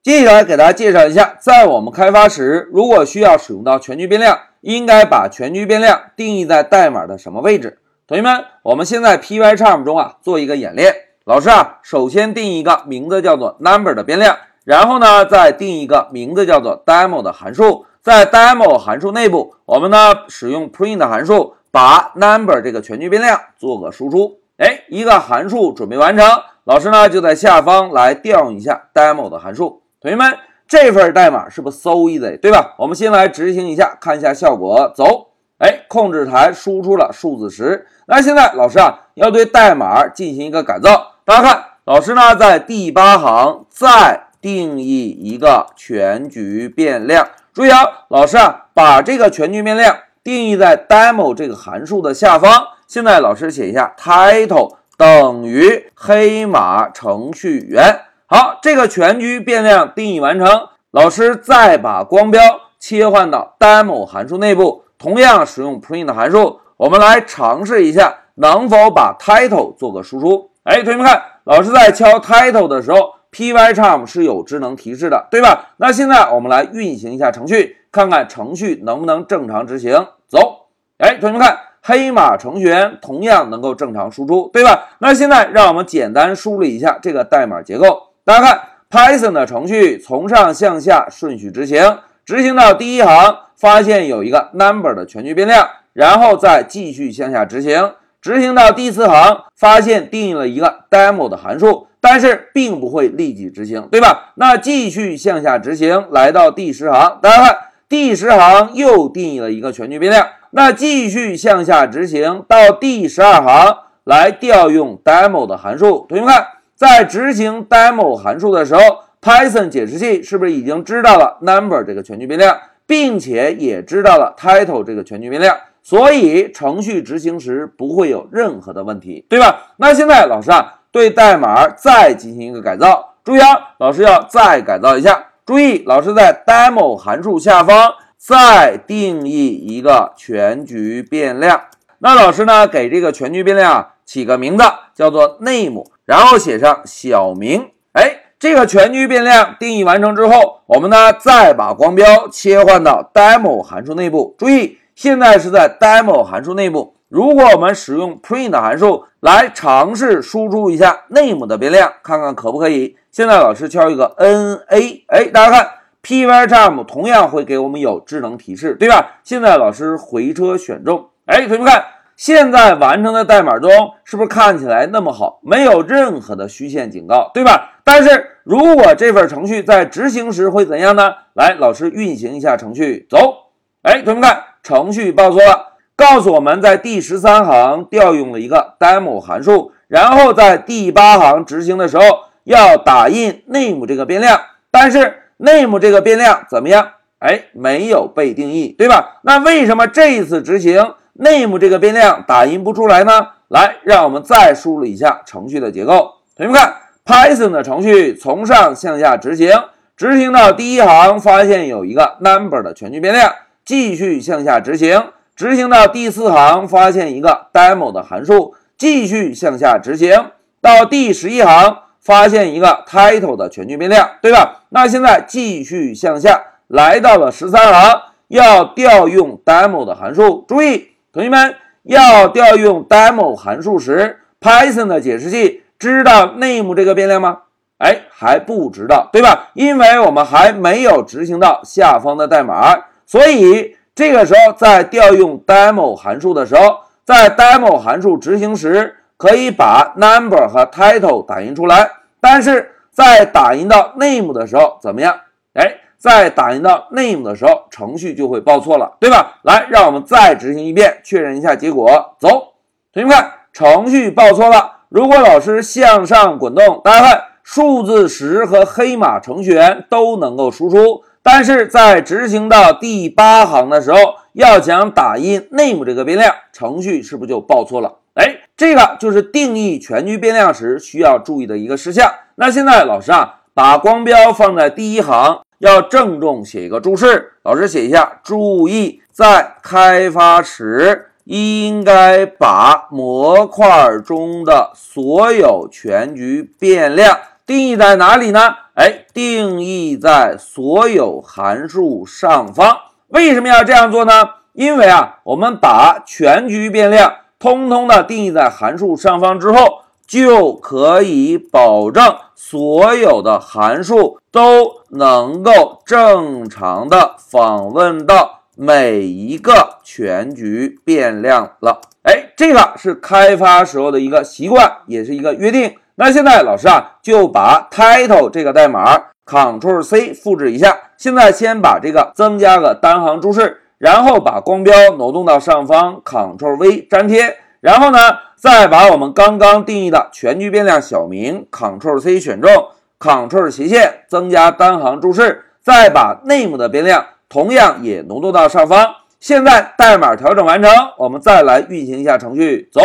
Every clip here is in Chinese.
接下来给大家介绍一下，在我们开发时，如果需要使用到全局变量，应该把全局变量定义在代码的什么位置？同学们，我们先在 Pycharm 中啊做一个演练。老师啊，首先定一个名字叫做 number 的变量，然后呢再定一个名字叫做 demo 的函数。在 demo 函数内部，我们呢使用 print 函数把 number 这个全局变量做个输出。哎，一个函数准备完成，老师呢就在下方来调用一下 demo 的函数。同学们，这份代码是不是 so easy，对吧？我们先来执行一下，看一下效果。走，哎，控制台输出了数字十。那现在老师啊，要对代码进行一个改造。大家看，老师呢在第八行再定义一个全局变量。注意啊，老师啊，把这个全局变量定义在 demo 这个函数的下方。现在老师写一下 title 等于黑马程序员。好，这个全局变量定义完成。老师再把光标切换到 demo 函数内部，同样使用 print 函数。我们来尝试一下，能否把 title 做个输出？哎，同学们看，老师在敲 title 的时候，Pycharm 是有智能提示的，对吧？那现在我们来运行一下程序，看看程序能不能正常执行。走，哎，同学们看，黑马程序员同样能够正常输出，对吧？那现在让我们简单梳理一下这个代码结构。大家看，Python 的程序从上向下顺序执行，执行到第一行，发现有一个 number 的全局变量，然后再继续向下执行，执行到第四行，发现定义了一个 demo 的函数，但是并不会立即执行，对吧？那继续向下执行，来到第十行，大家看，第十行又定义了一个全局变量，那继续向下执行到第十二行，来调用 demo 的函数，同学们看。在执行 demo 函数的时候，Python 解释器是不是已经知道了 number 这个全局变量，并且也知道了 title 这个全局变量，所以程序执行时不会有任何的问题，对吧？那现在老师啊，对代码再进行一个改造，注意啊，老师要再改造一下。注意，老师在 demo 函数下方再定义一个全局变量。那老师呢，给这个全局变量起个名字，叫做 name。然后写上小明，哎，这个全局变量定义完成之后，我们呢再把光标切换到 demo 函数内部。注意，现在是在 demo 函数内部。如果我们使用 print 函数来尝试输出一下 name 的变量，看看可不可以？现在老师敲一个 n a，哎，大家看，Pycharm 同样会给我们有智能提示，对吧？现在老师回车选中，哎，同学们看。现在完成的代码中，是不是看起来那么好，没有任何的虚线警告，对吧？但是如果这份程序在执行时会怎样呢？来，老师运行一下程序，走。哎，同学们看，程序报错了，告诉我们在第十三行调用了一个 demo 函数，然后在第八行执行的时候要打印 name 这个变量，但是 name 这个变量怎么样？哎，没有被定义，对吧？那为什么这一次执行？name 这个变量打印不出来呢？来，让我们再梳理一下程序的结构。同学们看，Python 的程序从上向下执行，执行到第一行，发现有一个 number 的全局变量，继续向下执行，执行到第四行，发现一个 demo 的函数，继续向下执行，到第十一行，发现一个 title 的全局变量，对吧？那现在继续向下，来到了十三行，要调用 demo 的函数，注意。同学们要调用 demo 函数时，Python 的解释器知道 name 这个变量吗？哎，还不知道，对吧？因为我们还没有执行到下方的代码，所以这个时候在调用 demo 函数的时候，在 demo 函数执行时，可以把 number 和 title 打印出来，但是在打印到 name 的时候怎么样？哎。在打印到 name 的时候，程序就会报错了，对吧？来，让我们再执行一遍，确认一下结果。走，同学们看，程序报错了。如果老师向上滚动，大家看，数字十和黑马程序员都能够输出，但是在执行到第八行的时候，要想打印 name 这个变量，程序是不是就报错了？哎，这个就是定义全局变量时需要注意的一个事项。那现在老师啊，把光标放在第一行。要郑重写一个注释，老师写一下：注意，在开发时应该把模块中的所有全局变量定义在哪里呢？哎，定义在所有函数上方。为什么要这样做呢？因为啊，我们把全局变量通通的定义在函数上方之后，就可以保证所有的函数都能够正常的访问到每一个全局变量了。哎，这个是开发时候的一个习惯，也是一个约定。那现在老师啊，就把 title 这个代码 Ctrl C 复制一下。现在先把这个增加个单行注释。然后把光标挪动到上方，Ctrl V 粘贴，然后呢，再把我们刚刚定义的全局变量小名 Ctrl C 选中，Ctrl 斜线增加单行注释，再把 name 的变量同样也挪动到上方。现在代码调整完成，我们再来运行一下程序，走。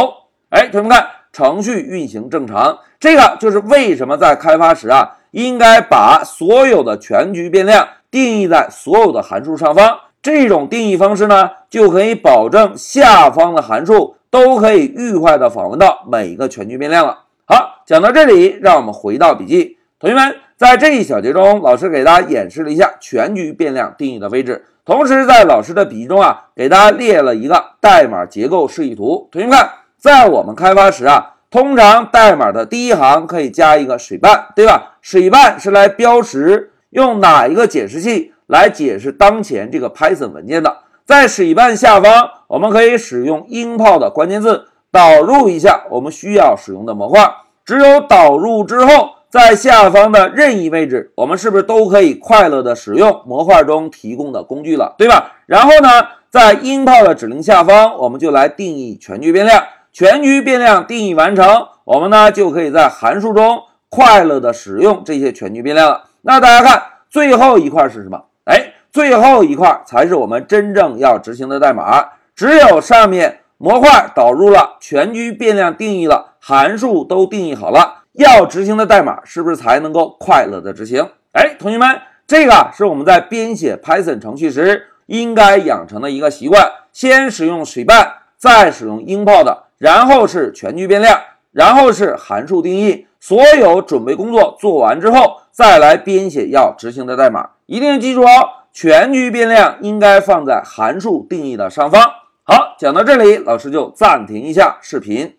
哎，同学们看，程序运行正常。这个就是为什么在开发时啊，应该把所有的全局变量定义在所有的函数上方。这种定义方式呢，就可以保证下方的函数都可以愉快的访问到每一个全局变量了。好，讲到这里，让我们回到笔记。同学们，在这一小节中，老师给大家演示了一下全局变量定义的位置，同时在老师的笔记中啊，给大家列了一个代码结构示意图。同学们看，在我们开发时啊，通常代码的第一行可以加一个水半，对吧？水半是来标识用哪一个解释器。来解释当前这个 Python 文件的，在水半下方，我们可以使用音炮的关键字导入一下我们需要使用的模块。只有导入之后，在下方的任意位置，我们是不是都可以快乐的使用模块中提供的工具了，对吧？然后呢，在音炮的指令下方，我们就来定义全局变量。全局变量定义完成，我们呢就可以在函数中快乐的使用这些全局变量了。那大家看最后一块是什么？哎，最后一块才是我们真正要执行的代码。只有上面模块导入了，全局变量定义了，函数都定义好了，要执行的代码是不是才能够快乐的执行？哎，同学们，这个是我们在编写 Python 程序时应该养成的一个习惯：先使用水半，再使用 import，然后是全局变量，然后是函数定义。所有准备工作做完之后，再来编写要执行的代码。一定记住哦，全局变量应该放在函数定义的上方。好，讲到这里，老师就暂停一下视频。